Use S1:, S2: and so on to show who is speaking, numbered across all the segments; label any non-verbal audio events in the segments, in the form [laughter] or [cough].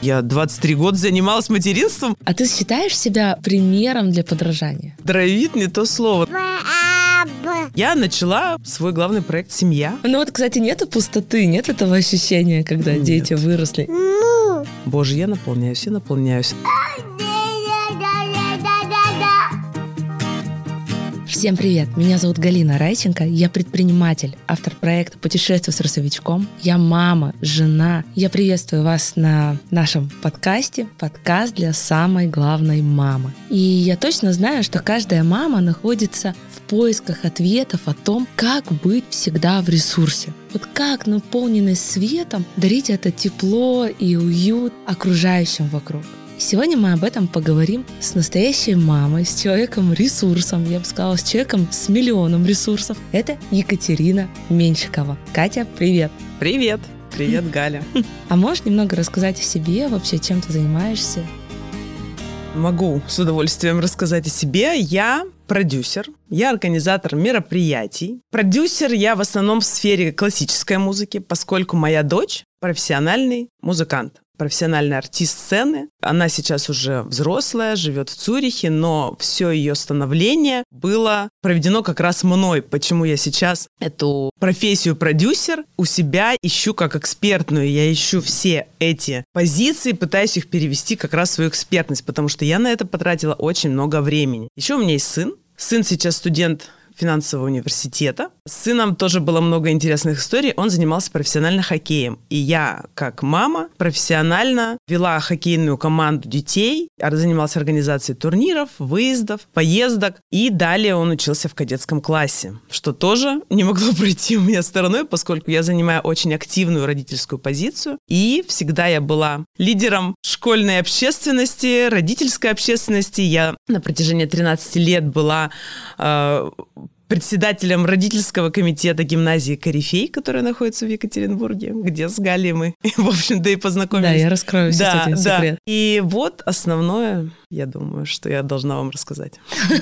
S1: Я 23 года занималась материнством.
S2: А ты считаешь себя примером для подражания?
S1: Дровит не то слово. Я начала свой главный проект «Семья».
S2: Ну вот, кстати, нету пустоты, нет этого ощущения, когда
S1: Нет.
S2: дети выросли.
S1: Боже, я наполняюсь, я наполняюсь.
S2: Всем привет! Меня зовут Галина Райченко, я предприниматель, автор проекта «Путешествие с русовичком». Я мама, жена. Я приветствую вас на нашем подкасте, подкаст для самой главной мамы. И я точно знаю, что каждая мама находится в поисках ответов о том, как быть всегда в ресурсе. Вот как наполненность светом дарить это тепло и уют окружающим вокруг. Сегодня мы об этом поговорим с настоящей мамой, с человеком-ресурсом, я бы сказала, с человеком с миллионом ресурсов. Это Екатерина Меньшикова. Катя, привет!
S1: Привет. Привет, [laughs] Галя.
S2: А можешь немного рассказать о себе, вообще, чем ты занимаешься?
S1: Могу с удовольствием рассказать о себе. Я продюсер, я организатор мероприятий. Продюсер я в основном в сфере классической музыки, поскольку моя дочь профессиональный музыкант профессиональный артист сцены. Она сейчас уже взрослая, живет в Цюрихе, но все ее становление было проведено как раз мной. Почему я сейчас эту профессию продюсер у себя ищу как экспертную. Я ищу все эти позиции, пытаюсь их перевести как раз в свою экспертность, потому что я на это потратила очень много времени. Еще у меня есть сын. Сын сейчас студент финансового университета. С сыном тоже было много интересных историй. Он занимался профессионально хоккеем. И я, как мама, профессионально вела хоккейную команду детей, занималась организацией турниров, выездов, поездок. И далее он учился в кадетском классе, что тоже не могло [laughs] пройти у меня стороной, поскольку я занимаю очень активную родительскую позицию. И всегда я была лидером школьной общественности, родительской общественности. Я на протяжении 13 лет была э, председателем родительского комитета гимназии «Корифей», которая находится в Екатеринбурге, где с Галей мы, [laughs] в общем-то, и познакомились.
S2: Да, я раскрою
S1: Да, да.
S2: секрет.
S1: И вот основное, я думаю, что я должна вам рассказать.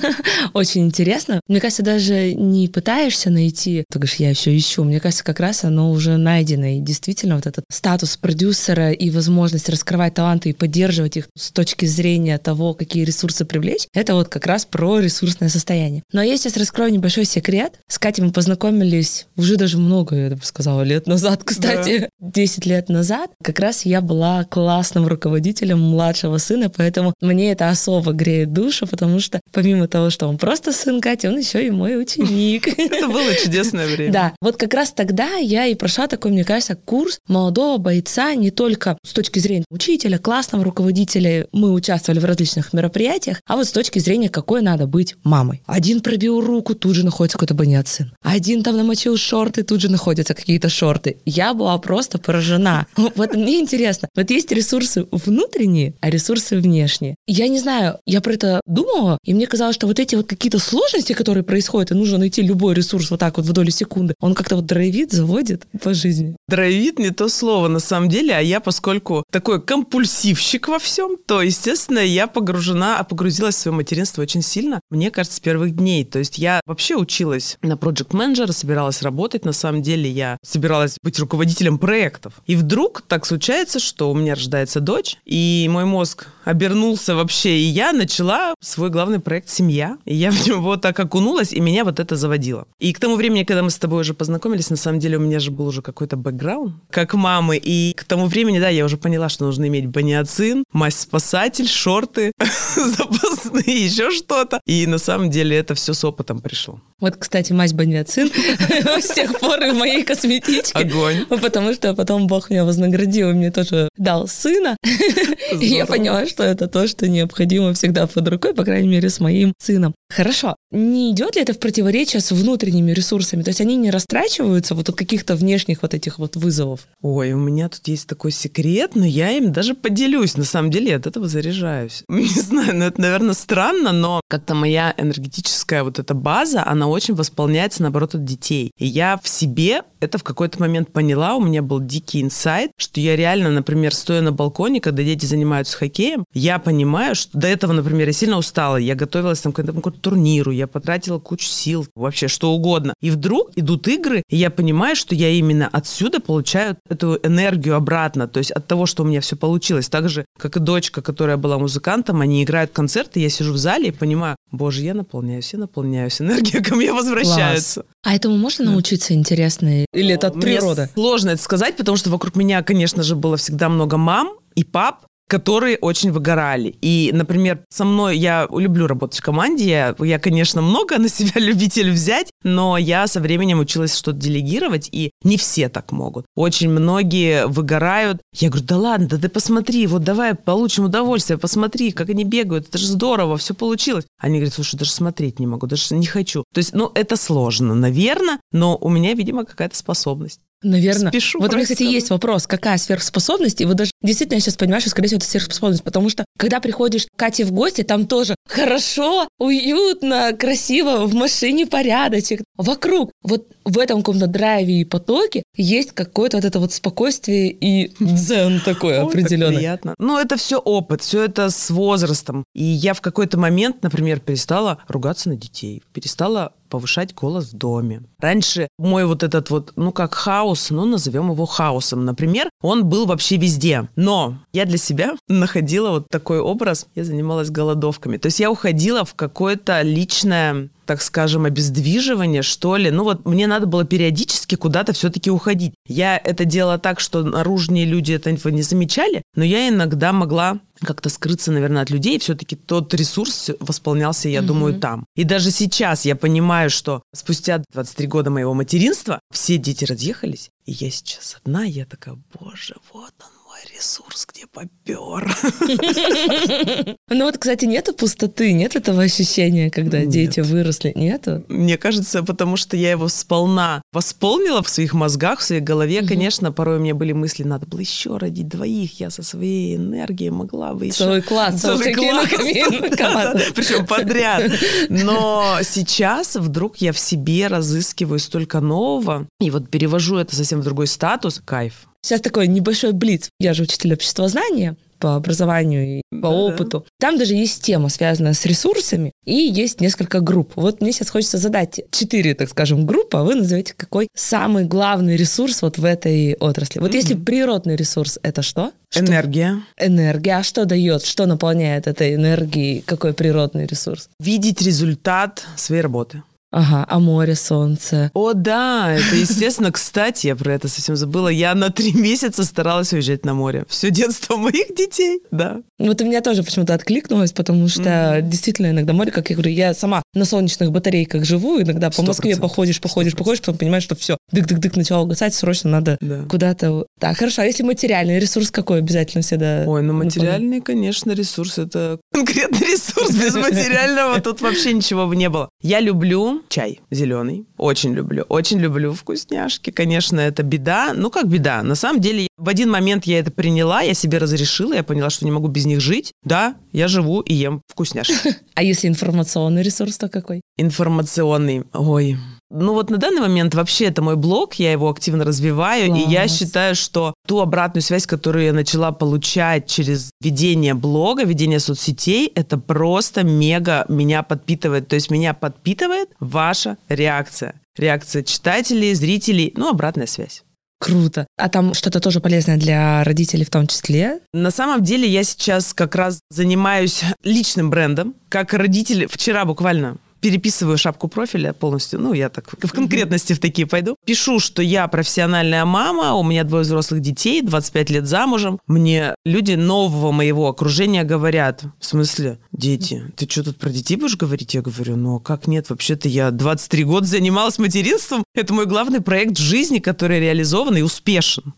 S1: [laughs]
S2: Очень интересно. Мне кажется, даже не пытаешься найти, ты говоришь, я еще ищу. Мне кажется, как раз оно уже найдено. И действительно, вот этот статус продюсера и возможность раскрывать таланты и поддерживать их с точки зрения того, какие ресурсы привлечь, это вот как раз про ресурсное состояние. Но я сейчас раскрою небольшой секрет. С Катей мы познакомились уже даже много, я бы сказала, лет назад, [laughs] кстати. 10 лет назад. Как раз я была классным руководителем младшего сына, поэтому мне это особо греет душу, потому что помимо того, что он просто сын Кати, он еще и мой ученик. [laughs]
S1: Это было чудесное время.
S2: Да, вот как раз тогда я и прошла такой, мне кажется, курс молодого бойца не только с точки зрения учителя, классного руководителя, мы участвовали в различных мероприятиях, а вот с точки зрения, какой надо быть мамой. Один пробил руку, тут же находится какой-то банят сын. Один там намочил шорты, тут же находятся какие-то шорты. Я была просто поражена. [laughs] Вот мне интересно, вот есть ресурсы внутренние, а ресурсы внешние. Я не знаю, я про это думала, и мне казалось, что вот эти вот какие-то сложности, которые происходят, и нужно найти любой ресурс вот так вот в доли секунды, он как-то вот драйвит, заводит по жизни.
S1: Драйвит не то слово на самом деле, а я, поскольку такой компульсивщик во всем, то, естественно, я погружена, а погрузилась в свое материнство очень сильно, мне кажется, с первых дней. То есть я вообще училась на проект менеджера собиралась работать. На самом деле я собиралась быть руководителем проектов. И вдруг так случается, что у меня рождается дочь, и мой мозг обернулся вообще, и я начала свой главный проект «Семья». И я в него так окунулась, и меня вот это заводило. И к тому времени, когда мы с тобой уже познакомились, на самом деле у меня же был уже какой-то бэкграунд, как мамы. И к тому времени, да, я уже поняла, что нужно иметь баниацин, мазь-спасатель, шорты, [laughs] запасные, еще что-то. И на самом деле это все с опытом пришло.
S2: Вот, кстати, мазь баниацин [laughs] с тех пор и в моей косметичке.
S1: Огонь.
S2: Потому что потом Бог меня вознаградил, и мне тоже дал сына. [laughs] И я поняла, что это то, что необходимо всегда под рукой, по крайней мере, с моим сыном. Хорошо. Не идет ли это в противоречие с внутренними ресурсами? То есть они не растрачиваются вот от каких-то внешних вот этих вот вызовов?
S1: Ой, у меня тут есть такой секрет, но я им даже поделюсь. На самом деле от этого заряжаюсь. [laughs] Не знаю, ну это, наверное, странно, но как-то моя энергетическая вот эта база, она очень восполняется, наоборот, от детей. И я в себе это в какой-то момент поняла, у меня был дикий инсайт, что я реально, например, стоя на балконе, когда дети занимаются хоккеем, я понимаю, что до этого, например, я сильно устала, я готовилась там к этому какому-то турниру, я потратила кучу сил, вообще что угодно. И вдруг идут игры, и я понимаю, что я именно отсюда получаю эту энергию обратно, то есть от того, что у меня все получилось. Так же, как и дочка, которая была музыкантом, они играют концерты, я сижу в зале и понимаю, боже, я наполняюсь, я наполняюсь, энергия ко мне возвращается. Класс.
S2: А этому можно научиться интересно? Или это от природы? Мне
S1: сложно это сказать, потому что вокруг меня, конечно же, было всегда много мам и пап, которые очень выгорали. И, например, со мной я люблю работать в команде. Я, я, конечно, много на себя [laughs] любитель взять, но я со временем училась что-то делегировать, и не все так могут. Очень многие выгорают. Я говорю, да ладно, да ты посмотри, вот давай получим удовольствие, посмотри, как они бегают, это же здорово, все получилось. Они говорят, слушай, даже смотреть не могу, даже не хочу. То есть, ну, это сложно, наверное, но у меня, видимо, какая-то способность.
S2: Наверное. Спешу вот у меня, кстати, есть вопрос, какая сверхспособность? И вот даже действительно я сейчас понимаю, что, скорее всего, это сверхспособность, потому что, когда приходишь к Кате в гости, там тоже хорошо, уютно, красиво, в машине порядочек. Вокруг, вот в этом каком-то драйве и потоке есть какое-то вот это вот спокойствие и дзен [laughs] такой определенный.
S1: приятно. Ну, это все опыт, все это с возрастом. И я в какой-то момент, например, перестала ругаться на детей, перестала повышать голос в доме. Раньше мой вот этот вот, ну как хаос, ну назовем его хаосом, например, он был вообще везде. Но я для себя [laughs] находила вот такой образ, я занималась голодовками. То есть я уходила в какое-то личное так скажем, обездвиживание, что ли. Ну вот мне надо было периодически куда-то все-таки уходить. Я это делала так, что наружные люди это не замечали, но я иногда могла как-то скрыться, наверное, от людей. Все-таки тот ресурс восполнялся, я угу. думаю, там. И даже сейчас я понимаю, что спустя 23 года моего материнства все дети разъехались, и я сейчас одна, я такая, боже, вот он ресурс, где попер. [laughs]
S2: Ну вот, кстати, нету пустоты, нет этого ощущения, когда дети выросли, нету?
S1: Мне кажется, потому что я его сполна восполнила в своих мозгах, в своей голове. Конечно, порой у меня были мысли, надо было еще родить двоих, я со своей энергией могла бы еще...
S2: Целый класс, [laughs] целый класс. [laughs]
S1: Причем подряд. Но сейчас вдруг я в себе разыскиваю столько нового, и вот перевожу это совсем в другой статус. Кайф.
S2: Сейчас такой небольшой блиц. Я же учитель обществознания по образованию и по опыту. Там даже есть тема, связанная с ресурсами, и есть несколько групп. Вот мне сейчас хочется задать четыре, так скажем, группы, а вы назовете, какой самый главный ресурс вот в этой отрасли. Вот mm-hmm. если природный ресурс, это что?
S1: что? Энергия.
S2: Энергия. А что дает? Что наполняет этой энергией? Какой природный ресурс?
S1: Видеть результат своей работы.
S2: Ага, а море, солнце.
S1: О, да, это естественно. Кстати, я про это совсем забыла. Я на три месяца старалась уезжать на море. Все детство моих детей, да.
S2: Вот у меня тоже почему-то откликнулось, потому что mm-hmm. действительно иногда море, как я говорю, я сама на солнечных батарейках живу, иногда по 100%. Москве походишь, походишь, 100%. походишь, потом понимаешь, что все, дык-дык-дык начало угасать, срочно надо да. куда-то. Так, хорошо, а если материальный ресурс какой обязательно всегда?
S1: Ой, ну материальный, конечно, ресурс это конкретный ресурс. Без материального тут вообще ничего бы не было. Я люблю чай зеленый. Очень люблю. Очень люблю вкусняшки. Конечно, это беда. Ну, как беда? На самом деле, в один момент я это приняла, я себе разрешила, я поняла, что не могу без них жить. Да, я живу и ем вкусняшки. [laughs]
S2: А если информационный ресурс, то какой?
S1: Информационный. Ой, ну вот на данный момент вообще это мой блог, я его активно развиваю, Класс. и я считаю, что ту обратную связь, которую я начала получать через ведение блога, ведение соцсетей, это просто мега меня подпитывает. То есть меня подпитывает ваша реакция. Реакция читателей, зрителей, ну, обратная связь.
S2: Круто. А там что-то тоже полезное для родителей в том числе?
S1: На самом деле я сейчас как раз занимаюсь личным брендом. Как родитель, вчера буквально переписываю шапку профиля полностью, ну, я так в конкретности в такие пойду. Пишу, что я профессиональная мама, у меня двое взрослых детей, 25 лет замужем. Мне люди нового моего окружения говорят, в смысле, дети, ты что тут про детей будешь говорить? Я говорю, ну, а как нет? Вообще-то я 23 года занималась материнством. Это мой главный проект жизни, который реализован и успешен.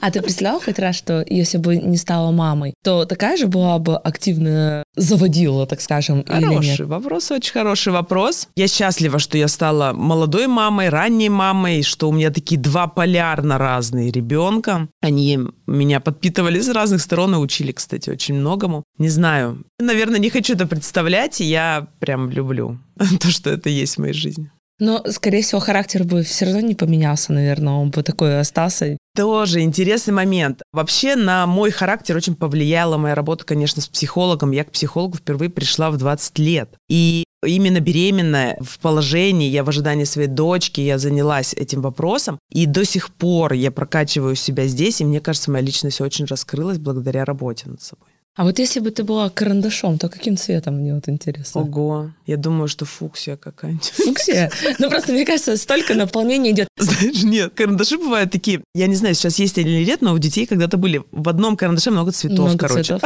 S2: А ты представляла хоть раз, что если бы не стала мамой, то такая же была бы активная заводила, так скажем,
S1: Хороший
S2: или нет?
S1: вопрос, очень хороший вопрос. Я счастлива, что я стала молодой мамой, ранней мамой, что у меня такие два полярно разные ребенка. Они меня подпитывали с разных сторон и учили, кстати, очень многому. Не знаю, наверное, не хочу это представлять, и я прям люблю [laughs] то, что это есть в моей жизни.
S2: Но, скорее всего, характер бы все равно не поменялся, наверное, он бы такой остался.
S1: Тоже интересный момент. Вообще на мой характер очень повлияла моя работа, конечно, с психологом. Я к психологу впервые пришла в 20 лет. И именно беременная в положении, я в ожидании своей дочки, я занялась этим вопросом, и до сих пор я прокачиваю себя здесь, и мне кажется, моя личность очень раскрылась благодаря работе над собой.
S2: А вот если бы ты была карандашом, то каким цветом мне вот интересно?
S1: Ого, я думаю, что фуксия какая-нибудь.
S2: Фуксия? Ну просто, мне кажется, столько наполнения идет.
S1: Знаешь, нет, карандаши бывают такие, я не знаю, сейчас есть или нет, но у детей когда-то были в одном карандаше много цветов,
S2: Много
S1: короче. [laughs]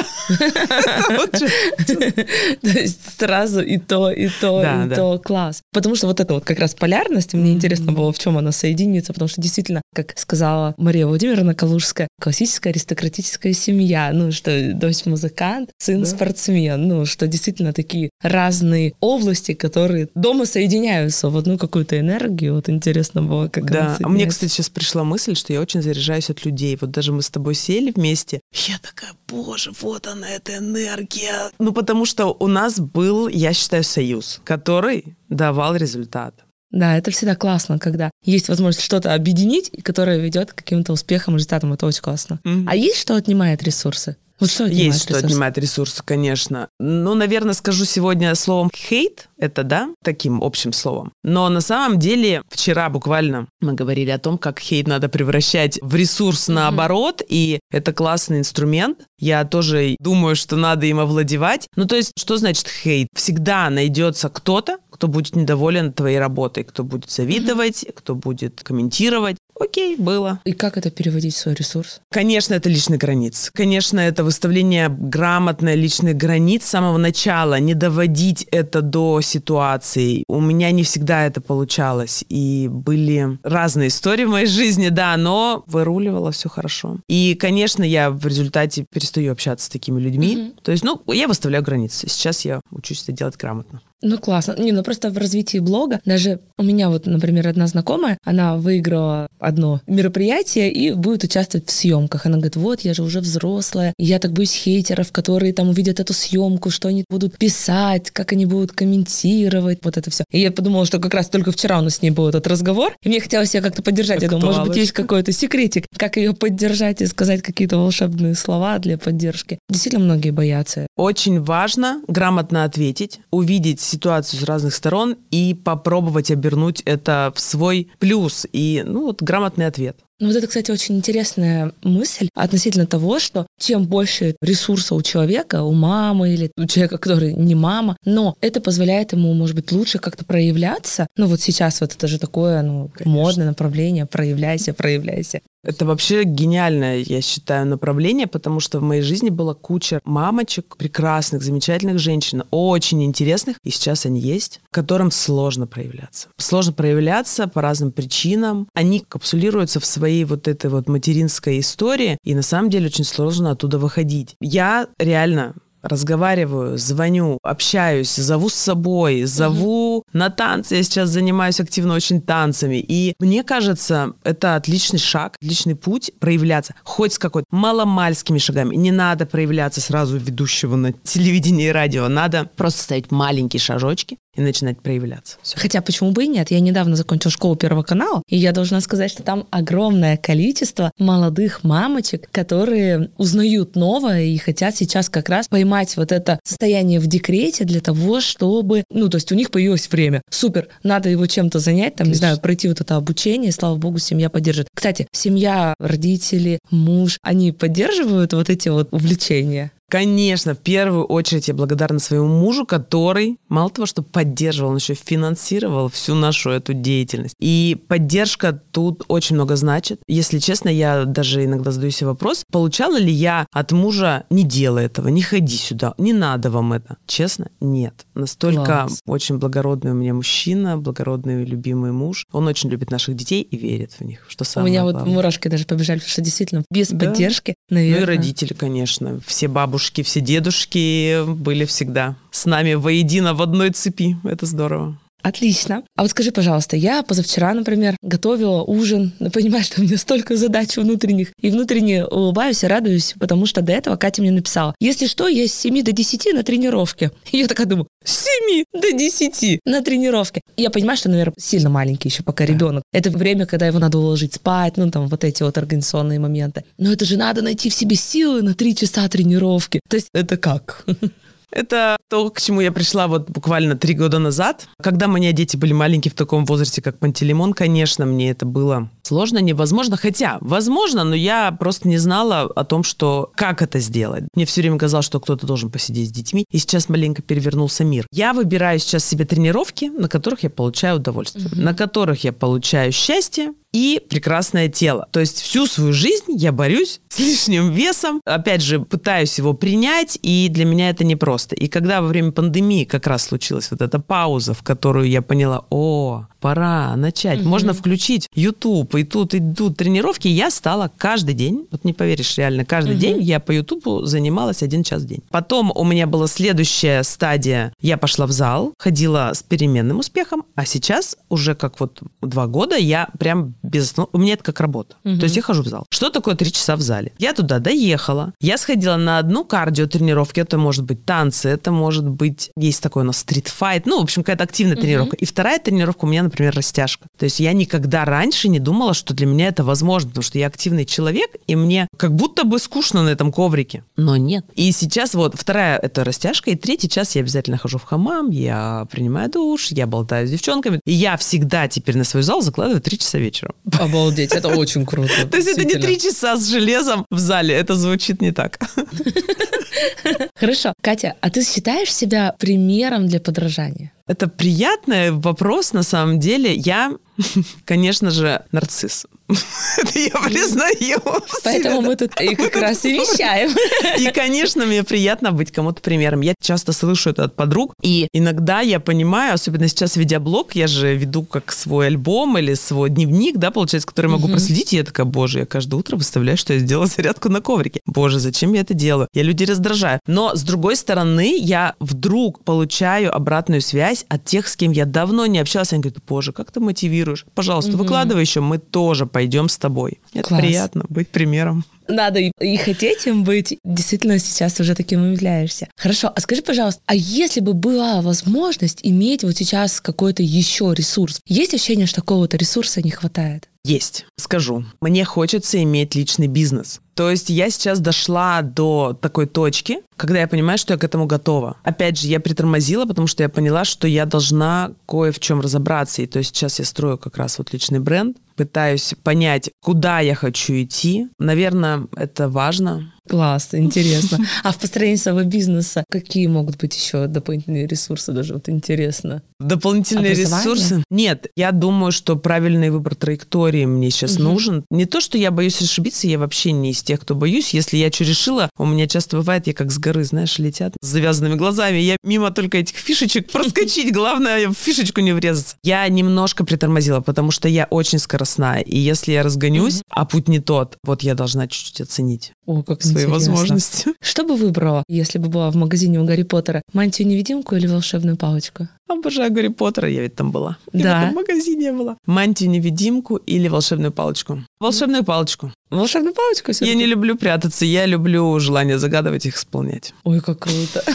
S2: То есть сразу и то, и то, и то класс. Потому что вот эта вот как раз полярность, мне интересно было, в чем она соединится, потому что действительно, как сказала Мария Владимировна Калужская, классическая аристократическая семья, ну, что дочь музыкант, сын
S1: Да.
S2: спортсмен, ну, что действительно такие разные области, которые дома соединяются в одну какую-то энергию. Вот интересно было, как
S1: Да, а мне, кстати, сейчас пришла мысль, что я очень заряжаюсь от людей. Вот даже мы с тобой сели вместе, я такая, боже, вот она, эта энергия. Ну, потому что у нас был, я считаю, союз, который давал результат.
S2: Да, это всегда классно, когда есть возможность что-то объединить, и которое ведет к каким-то успехам, результатам. Это очень классно.
S1: Мгм.
S2: А есть что отнимает ресурсы? Вот что отнимает
S1: Есть что
S2: ресурсы?
S1: отнимает ресурсы, конечно. Ну, наверное, скажу сегодня словом хейт, это да, таким общим словом. Но на самом деле вчера буквально мы говорили о том, как хейт надо превращать в ресурс наоборот, и это классный инструмент. Я тоже думаю, что надо им овладевать. Ну, то есть, что значит хейт? Всегда найдется кто-то, кто будет недоволен твоей работой, кто будет завидовать, кто будет комментировать. Окей, было.
S2: И как это переводить в свой ресурс?
S1: Конечно, это личные границы. Конечно, это выставление грамотной личных границ с самого начала, не доводить это до ситуации. У меня не всегда это получалось. И были разные истории в моей жизни, да, но выруливала все хорошо. И, конечно, я в результате перестаю общаться с такими людьми.
S2: Мгм.
S1: То есть, ну, я выставляю границы. Сейчас я учусь это делать грамотно.
S2: Ну, классно. Не, ну просто в развитии блога, даже у меня вот, например, одна знакомая, она выиграла одно мероприятие и будет участвовать в съемках. Она говорит, вот, я же уже взрослая, я так боюсь хейтеров, которые там увидят эту съемку, что они будут писать, как они будут комментировать, вот это все. И я подумала, что как раз только вчера у нас с ней был этот разговор, и мне хотелось ее как-то поддержать. Я думаю, может быть, есть какой-то секретик, как ее поддержать и сказать какие-то волшебные слова для поддержки. Действительно, многие боятся.
S1: Очень важно грамотно ответить, увидеть ситуацию с разных сторон и попробовать обернуть это в свой плюс и, ну, вот грамотный ответ.
S2: Ну, вот это, кстати, очень интересная мысль относительно того, что чем больше ресурса у человека, у мамы или у человека, который не мама, но это позволяет ему, может быть, лучше как-то проявляться. Ну, вот сейчас вот это же такое, ну,
S1: Конечно.
S2: модное направление, проявляйся, проявляйся.
S1: Это вообще гениальное, я считаю, направление, потому что в моей жизни была куча мамочек, прекрасных, замечательных женщин, очень интересных, и сейчас они есть, которым сложно проявляться. Сложно проявляться по разным причинам. Они капсулируются в своей вот этой вот материнской истории, и на самом деле очень сложно оттуда выходить. Я реально разговариваю, звоню, общаюсь, зову с собой, зову на танцы. Я сейчас занимаюсь активно очень танцами. И мне кажется, это отличный шаг, отличный путь проявляться. Хоть с какой-то маломальскими шагами. Не надо проявляться сразу ведущего на телевидении и радио. Надо просто ставить маленькие шажочки и начинать проявляться. Всё.
S2: Хотя почему бы и нет? Я недавно закончила школу Первого канала, и я должна сказать, что там огромное количество молодых мамочек, которые узнают новое и хотят сейчас как раз поймать вот это состояние в декрете для того, чтобы, ну, то есть у них появилось время. Супер, надо его чем-то занять, там, не
S1: Отлично.
S2: знаю, пройти вот это обучение, и, слава богу, семья поддержит. Кстати, семья, родители, муж, они поддерживают вот эти вот увлечения?
S1: Конечно, в первую очередь я благодарна своему мужу, который, мало того, что поддерживал, он еще финансировал всю нашу эту деятельность. И поддержка тут очень много значит. Если честно, я даже иногда задаю себе вопрос, получала ли я от мужа «не делай этого, не ходи сюда, не надо вам это». Честно, нет. Настолько
S2: Класс.
S1: очень благородный у меня мужчина, благородный любимый муж. Он очень любит наших детей и верит в них, что
S2: у
S1: самое
S2: меня
S1: главное.
S2: вот мурашки даже побежали, потому что действительно без
S1: Да.
S2: поддержки,
S1: Ну и
S2: наверное...
S1: родители, конечно. Все бабушки, все дедушки были всегда с нами воедино в одной цепи. Это здорово.
S2: Отлично. А вот скажи, пожалуйста, я позавчера, например, готовила ужин, [laughs] но понимаешь, что у меня столько задач внутренних, и внутренне улыбаюсь и радуюсь, потому что до этого Катя мне написала, если что, я с 7 до 10 на тренировке. И [laughs] я такая думаю, с 7 до 10 на тренировке. И я понимаю, что, наверное, сильно маленький еще пока ребенок. Это время, когда его надо уложить спать, ну там вот эти вот организационные моменты. Но это же надо найти в себе силы на 3 часа тренировки. То есть это как? [laughs]
S1: Это то, к чему я пришла вот буквально три года назад. Когда меня дети были маленькие в таком возрасте, как Пантелеймон, конечно, мне это было сложно, невозможно. Хотя, возможно, но я просто не знала о том, что как это сделать. Мне все время казалось, что кто-то должен посидеть с детьми. И сейчас маленько перевернулся мир. Я выбираю сейчас себе тренировки, на которых я получаю удовольствие, угу. на которых я получаю счастье, и прекрасное тело. То есть всю свою жизнь я борюсь [laughs] с лишним весом, опять же, пытаюсь его принять, и для меня это непросто. И когда во время пандемии как раз случилась вот эта пауза, в которую я поняла, о, пора начать, угу. можно включить YouTube, и тут идут тренировки, я стала каждый день, вот не поверишь, реально, каждый угу. день я по YouTube занималась один час в день. Потом у меня была следующая стадия, я пошла в зал, ходила с переменным успехом, а сейчас уже как вот два года я прям без... Ну, у меня это как работа. Угу. То есть я хожу в зал. Что такое три часа в зале? Я туда доехала, я сходила на одну кардиотренировку, это может быть танцы, это может быть, есть такой у нас стритфайт, ну, в общем, какая-то активная угу. тренировка. И вторая тренировка у меня, например, растяжка. То есть я никогда раньше не думала, что для меня это возможно, потому что я активный человек, и мне как будто бы скучно на этом коврике. Но нет. И сейчас вот вторая это растяжка, и третий час я обязательно хожу в хамам, я принимаю душ, я болтаю с девчонками. И я всегда теперь на свой зал закладываю три часа вечера.
S2: Обалдеть, это [laughs] очень круто.
S1: То есть это не три часа с железом в зале, это звучит не так. [laughs]
S2: Хорошо. Катя, а ты считаешь себя примером для подражания?
S1: Это приятный вопрос на самом деле. Я, [laughs] конечно же, нарцисс. [laughs] Это я признаю.
S2: Поэтому мы тут и как раз и [laughs] вещаем.
S1: И, конечно, мне приятно быть кому-то примером. Я часто слышу это от подруг, и иногда я понимаю, особенно сейчас ведя блог, я же веду как свой альбом или свой дневник, да, получается, который могу проследить, и я такая, боже, я каждое утро выставляю, что я сделала зарядку на коврике. Боже, зачем я это делаю? Я людей раздражаю. Но, с другой стороны, я вдруг получаю обратную связь от тех, с кем я давно не общалась. Они говорят, боже, как ты мотивируешь? Пожалуйста, выкладывай еще, мы тоже пойдем с тобой. Это Класс. приятно быть примером.
S2: Надо и, и хотеть им быть. Действительно, сейчас уже таким являешься. Хорошо, а скажи, пожалуйста, а если бы была возможность иметь вот сейчас какой-то еще ресурс, есть ощущение, что какого-то ресурса не хватает?
S1: Есть, скажу. Мне хочется иметь личный бизнес. То есть я сейчас дошла до такой точки, когда я понимаю, что я к этому готова. Опять же, я притормозила, потому что я поняла, что я должна кое в чем разобраться. И то есть сейчас я строю как раз вот личный бренд, пытаюсь понять, куда я хочу идти. Наверное, это важно.
S2: Класс, интересно. [laughs] А в построении своего бизнеса какие могут быть еще дополнительные ресурсы? Даже вот интересно.
S1: Дополнительные ресурсы? Нет, я думаю, что правильный выбор траектории мне сейчас угу. нужен. Не то, что я боюсь ошибиться, я вообще не из тех, кто боюсь. Если я что решила, у меня часто бывает, я как с горы, знаешь, летят с завязанными глазами. Я мимо только этих фишечек [laughs] проскочить, главное в фишечку не врезаться. Я немножко притормозила, потому что я очень скоростная. И если я разгонюсь, а путь не тот, вот я должна чуть-чуть оценить.
S2: О, как свои интересно. возможности. [laughs] Что бы выбрала, если бы была в магазине у Гарри Поттера? Мантию-невидимку или волшебную палочку?
S1: Обожаю Гарри Поттера, я ведь там была.
S2: Да.
S1: Я в этом магазине была. Мантию-невидимку или волшебную палочку? Волшебную палочку.
S2: Волшебную палочку
S1: Я не люблю прятаться, я люблю желание загадывать их исполнять.
S2: Ой, как круто. [laughs]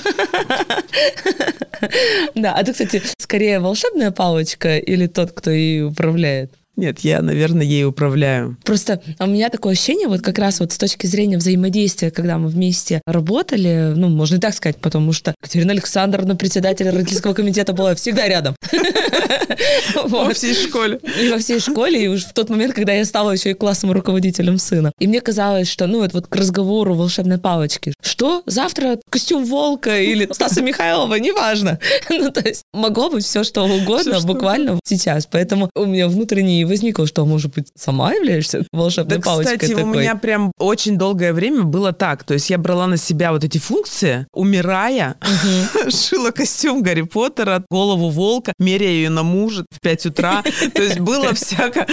S2: Да, а ты, кстати, скорее волшебная палочка или тот, кто ей управляет?
S1: Нет, я, наверное, ей управляю.
S2: Просто у меня такое ощущение, вот как раз вот с точки зрения взаимодействия, когда мы вместе работали, ну, можно и так сказать, потому что Катерина Александровна, председатель родительского комитета, была всегда рядом. [laughs]
S1: Во всей школе.
S2: И во всей школе, и уж в тот момент, когда я стала еще и классовым руководителем сына. И мне казалось, что, ну, это вот к разговору волшебной палочки. Что? Завтра костюм волка или Стаса Михайлова, неважно. [laughs] Ну, то есть могло быть все, что угодно, буквально сейчас. Поэтому у меня внутренний возникло, что, может быть, сама являешься волшебной да, палочкой
S1: кстати,
S2: такой.
S1: у меня прям очень долгое время было так. То есть я брала на себя вот эти функции, умирая, [laughs] шила костюм Гарри Поттера, голову волка, меряя ее на мужа в 5 утра. То есть было [laughs] всяко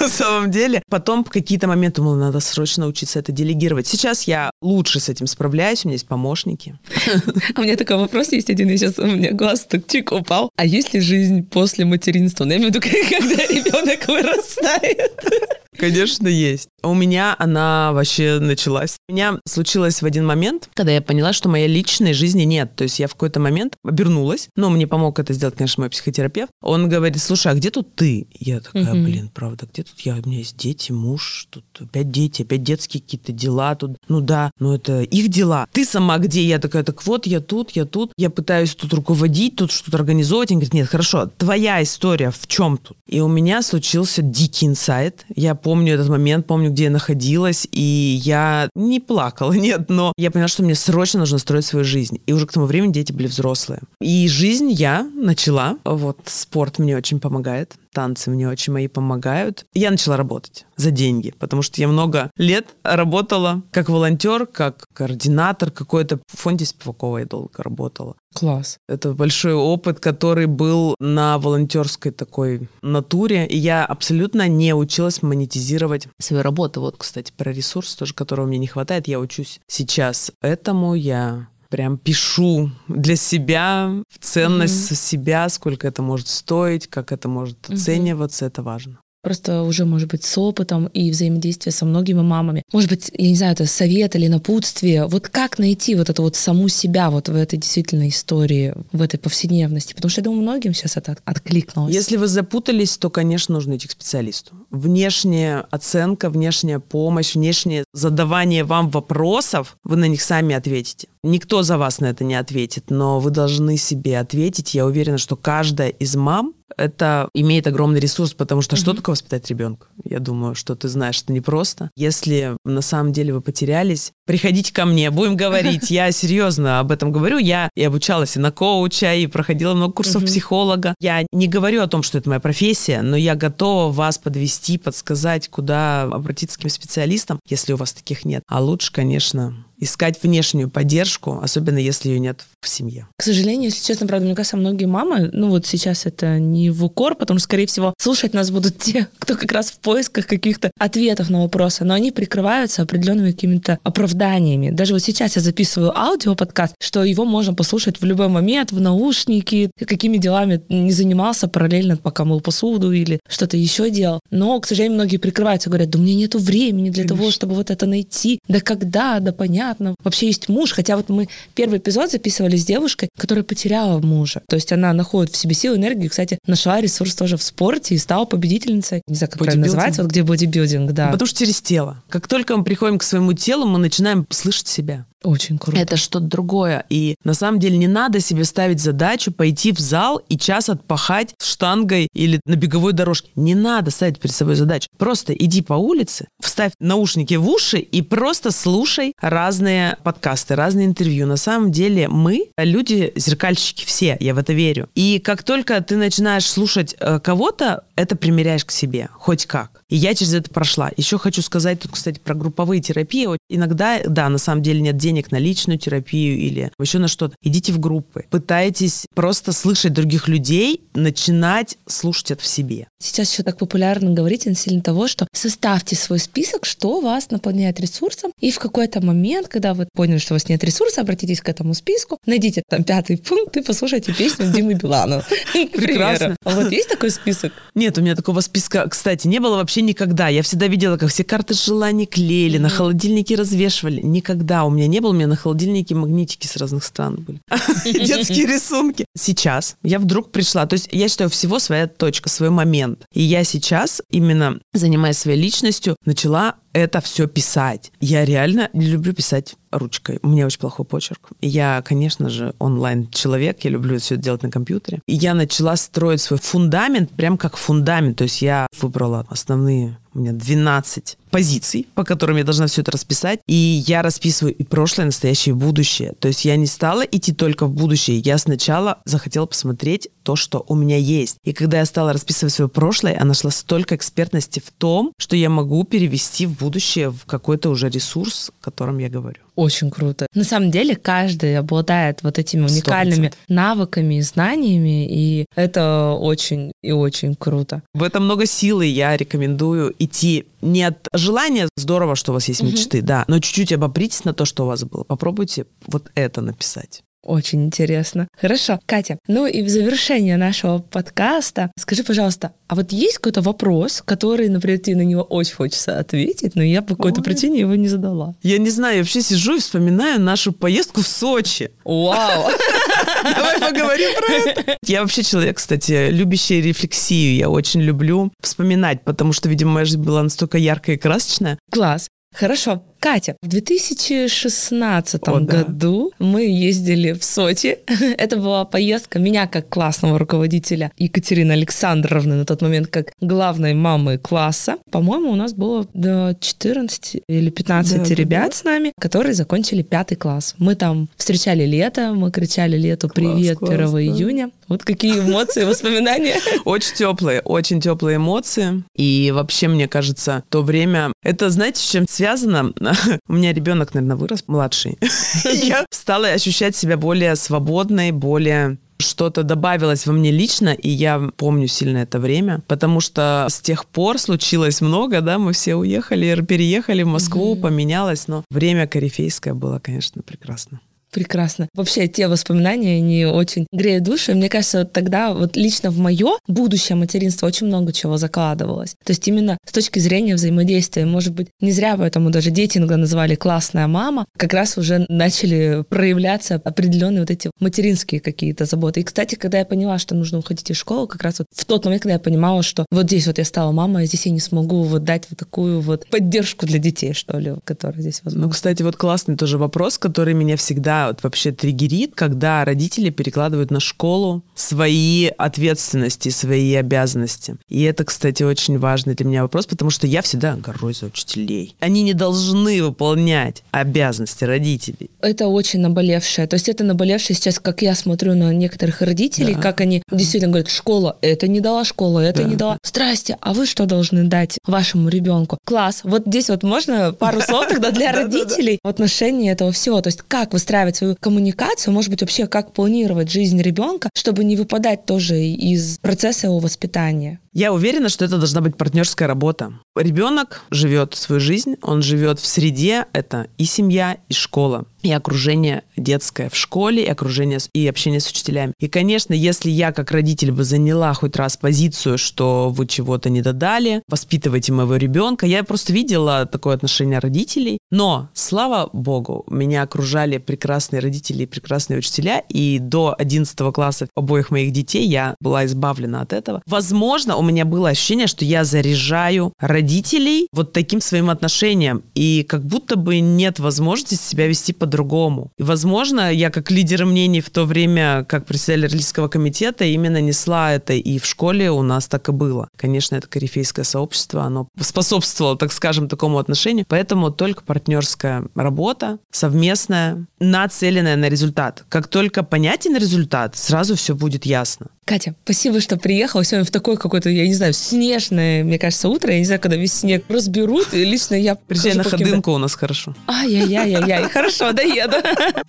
S1: на самом деле. Потом в какие-то моменты думала, надо срочно учиться это делегировать. Сейчас я лучше с этим справляюсь, у меня есть помощники. [laughs]
S2: А у меня такой вопрос есть один, и сейчас у меня глаз так чик упал. А есть ли жизнь после материнства? Ну, я имею в виду, когда ребенок вырастает.
S1: Конечно, есть. У меня она вообще началась. У меня случилось в один момент, когда я поняла, что моей личной жизни нет. То есть я в какой-то момент обернулась. Ну, мне помог это сделать, конечно, мой психотерапевт. Он говорит, слушай, а где тут ты? Я такая, блин, правда, где тут я? У меня есть дети, муж, тут опять дети, опять детские какие-то дела тут. Ну да, но это их дела. Ты сама где? Я такая, так вот, я тут, я тут. Я пытаюсь тут руководить, тут что-то организовывать. Он говорит, нет, хорошо, твоя история в чем тут? И у меня случился дикий инсайт. Я помню этот момент, помню, где я находилась, и я не плакала, [laughs] нет, но я поняла, что мне срочно нужно строить свою жизнь. И уже к тому времени дети были взрослые. И жизнь я начала. Вот спорт мне очень помогает танцы мне очень мои помогают. Я начала работать за деньги, потому что я много лет работала как волонтер, как координатор какой-то. В фонде Спивакова я долго работала.
S2: Класс.
S1: Это большой опыт, который был на волонтерской такой натуре, и я абсолютно не училась монетизировать свою работу. Вот, кстати, про ресурс тоже, которого мне не хватает, я учусь сейчас этому, я прям пишу для себя ценность mm-hmm. себя, сколько это может стоить, как это может mm-hmm. оцениваться, это важно.
S2: Просто уже, может быть, с опытом и взаимодействие со многими мамами. Может быть, я не знаю, это совет или напутствие. Вот как найти вот эту вот саму себя вот в этой действительно истории, в этой повседневности? Потому что, я думаю, многим сейчас это откликнулось.
S1: Если вы запутались, то, конечно, нужно идти к специалисту. Внешняя оценка, внешняя помощь, внешнее задавание вам вопросов, вы на них сами ответите. Никто за вас на это не ответит, но вы должны себе ответить. Я уверена, что каждая из мам это имеет огромный ресурс, потому что mm-hmm. что такое воспитать ребенка? Я думаю, что ты знаешь, что непросто. Если на самом деле вы потерялись, приходите ко мне, будем говорить. Я [laughs] серьезно об этом говорю. Я и обучалась и на коуча, и проходила много курсов mm-hmm. психолога. Я не говорю о том, что это моя профессия, но я готова вас подвести, подсказать, куда обратиться к специалистам, если у вас таких нет. А лучше, конечно, искать внешнюю поддержку, особенно если ее нет в семье.
S2: К сожалению, если честно, правда, мне кажется, многие мамы, ну вот сейчас это не в укор, потому что, скорее всего, слушать нас будут те, [laughs] кто как раз в поисках каких-то ответов на вопросы, но они прикрываются определенными какими-то оправданиями. Даже вот сейчас я записываю аудиоподкаст, что его можно послушать в любой момент, в наушники, какими делами не занимался параллельно, пока мыл посуду или что-то еще делал. Но, к сожалению, многие прикрываются, говорят, да у меня нету времени для Конечно. того, чтобы вот это найти. Да когда, да понятно понятно. Вообще есть муж, хотя вот мы первый эпизод записывали с девушкой, которая потеряла мужа. То есть она находит в себе силу, энергию, кстати, нашла ресурс тоже в спорте и стала победительницей. Не знаю, как правильно называется, вот где бодибилдинг, да.
S1: Потому что через тело. Как только мы приходим к своему телу, мы начинаем слышать себя.
S2: Очень круто.
S1: Это что-то другое. И на самом деле не надо себе ставить задачу пойти в зал и час отпахать штангой или на беговой дорожке. Не надо ставить перед собой задачу. Просто иди по улице, вставь наушники в уши и просто слушай разные подкасты, разные интервью. На самом деле мы люди зеркальщики все, я в это верю. И как только ты начинаешь слушать э, кого-то, это примеряешь к себе, хоть как. И я через это прошла. Еще хочу сказать тут, кстати, про групповые терапии. Вот иногда, да, на самом деле нет денег на личную терапию или еще на что-то. Идите в группы. Пытайтесь просто слышать других людей, начинать слушать это в себе.
S2: Сейчас еще так популярно говорить относительно того, что составьте свой список, что вас наполняет ресурсом, и в какой-то момент, когда вы поняли, что у вас нет ресурса, обратитесь к этому списку, найдите там пятый пункт и послушайте песню Димы Билана. [laughs]
S1: Прекрасно.
S2: А вот есть такой список?
S1: Нет, у меня такого списка, кстати, не было вообще никогда. Я всегда видела, как все карты желаний клеили, mm-hmm. на холодильнике развешивали. Никогда у меня не было. У меня на холодильнике магнитики с разных стран были. [laughs] Детские рисунки. Сейчас я вдруг пришла. То есть я считаю, всего своя точка, свой момент. И я сейчас, именно занимаясь своей личностью, начала это все писать. Я реально не люблю писать ручкой. У меня очень плохой почерк. Я, конечно же, онлайн-человек, я люблю все делать на компьютере. И я начала строить свой фундамент, прям как фундамент. То есть я выбрала основные у меня 12 позиций, по которым я должна все это расписать. И я расписываю и прошлое, и настоящее, и будущее. То есть я не стала идти только в будущее. Я сначала захотела посмотреть то, что у меня есть. И когда я стала расписывать свое прошлое, я нашла столько экспертности в том, что я могу перевести в будущее в какой-то уже ресурс, о котором я говорю.
S2: Очень круто. На самом деле каждый обладает вот этими уникальными 100%. навыками и знаниями, и это очень и очень круто.
S1: В этом много силы. Я рекомендую идти не от желания, здорово, что у вас есть мечты, угу. да, но чуть-чуть обопритесь на то, что у вас было. Попробуйте вот это написать.
S2: Очень интересно. Хорошо. Катя, ну и в завершение нашего подкаста скажи, пожалуйста, а вот есть какой-то вопрос, который, например, тебе на него очень хочется ответить, но я по какой-то Ой. причине его не задала?
S1: Я не знаю, я вообще сижу и вспоминаю нашу поездку в Сочи.
S2: Вау! [laughs]
S1: Давай поговорим про это. Я вообще человек, кстати, любящий рефлексию. Я очень люблю вспоминать, потому что, видимо, моя жизнь была настолько яркая и красочная.
S2: Класс. Хорошо. Катя, в 2016 О, году да. мы ездили в Сочи. [laughs] Это была поездка меня как классного руководителя Екатерины Александровны на тот момент как главной мамы класса. По-моему, у нас было до 14 или 15 да, ребят да. с нами, которые закончили пятый класс. Мы там встречали лето, мы кричали лету «Привет» класс, 1 класс, июня. Да. Вот какие эмоции, воспоминания. [laughs]
S1: Очень теплые, очень теплые эмоции. И вообще, мне кажется, то время... Это, знаете, с чем связано? [laughs] У меня ребенок, наверное, вырос, младший. [laughs] Я стала ощущать себя более свободной, более что-то добавилось во мне лично, и я помню сильно это время, потому что с тех пор случилось много, да, мы все уехали, переехали в Москву, mm-hmm. поменялось, но время корифейское было, конечно, прекрасно.
S2: Прекрасно. Вообще, те воспоминания, они очень греют душу. И мне кажется, вот тогда вот лично в мое будущее материнство очень много чего закладывалось. То есть именно с точки зрения взаимодействия, может быть, не зря поэтому даже дети иногда называли «классная мама», как раз уже начали проявляться определенные вот эти материнские какие-то заботы. И, кстати, когда я поняла, что нужно уходить из школы, как раз вот в тот момент, когда я понимала, что вот здесь вот я стала мамой, а здесь я не смогу вот дать вот такую вот поддержку для детей, что ли, которая здесь возможна.
S1: Ну, кстати, вот классный тоже вопрос, который меня всегда вот вообще триггерит, когда родители перекладывают на школу свои ответственности, свои обязанности. И это, кстати, очень важный для меня вопрос, потому что я всегда горой за учителей. Они не должны выполнять обязанности родителей.
S2: Это очень наболевшее. То есть это наболевшее сейчас, как я смотрю на некоторых родителей, да. как они действительно говорят, школа это не дала, школа это да. не дала. Здрасте, а вы что должны дать вашему ребенку? Класс. Вот здесь вот можно пару слов тогда для [laughs] родителей в отношении этого всего. То есть как выстраивать свою коммуникацию, может быть, вообще как планировать жизнь ребенка, чтобы не выпадать тоже из процесса его воспитания.
S1: Я уверена, что это должна быть партнерская работа. Ребенок живет свою жизнь, он живет в среде, это и семья, и школа, и окружение детское в школе, и окружение и общение с учителями. И, конечно, если я как родитель бы заняла хоть раз позицию, что вы чего-то не додали, воспитывайте моего ребенка, я просто видела такое отношение родителей, но, слава богу, меня окружали прекрасные родители и прекрасные учителя, и до 11 класса обоих моих детей я была избавлена от этого. Возможно, у меня было ощущение, что я заряжаю родителей вот таким своим отношением, и как будто бы нет возможности себя вести по-другому. И, возможно, я как лидер мнений в то время, как председатель родительского комитета, именно несла это, и в школе у нас так и было. Конечно, это корифейское сообщество, оно способствовало, так скажем, такому отношению, поэтому только партнерская работа, совместная, нацеленная на результат. Как только понятен результат, сразу все будет ясно.
S2: Катя, спасибо, что приехала сегодня в такое какое-то, я не знаю, снежное, мне кажется, утро. Я не знаю, когда весь снег разберут. И лично я...
S1: Приезжай на ходынку у нас хорошо.
S2: Ай-яй-яй-яй, хорошо, доеду.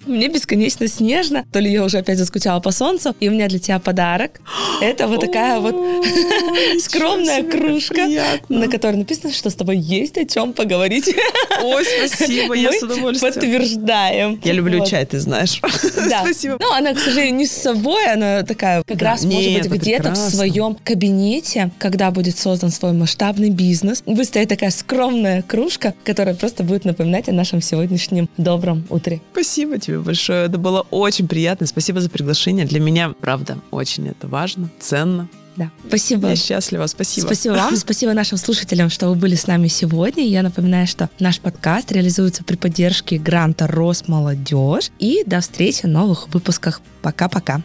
S2: Мне бесконечно снежно. То ли я уже опять заскучала по солнцу. И у меня для тебя подарок. Это вот такая вот скромная кружка, на которой написано, что с тобой есть о чем поговорить.
S1: Ой, спасибо, я с удовольствием.
S2: подтверждаем.
S1: Я люблю чай, ты знаешь.
S2: Спасибо. Ну, она, к сожалению, не с собой, она такая как раз может быть, где-то в своем кабинете, когда будет создан свой масштабный бизнес, будет стоять такая скромная кружка, которая просто будет напоминать о нашем сегодняшнем добром утре.
S1: Спасибо тебе большое. Это было очень приятно. Спасибо за приглашение. Для меня, правда, очень это важно, ценно.
S2: Да. Спасибо.
S1: Я счастлива. Спасибо.
S2: Спасибо вам. [laughs] Спасибо нашим слушателям, что вы были с нами сегодня. Я напоминаю, что наш подкаст реализуется при поддержке гранта Росмолодежь. И до встречи в новых выпусках. Пока-пока.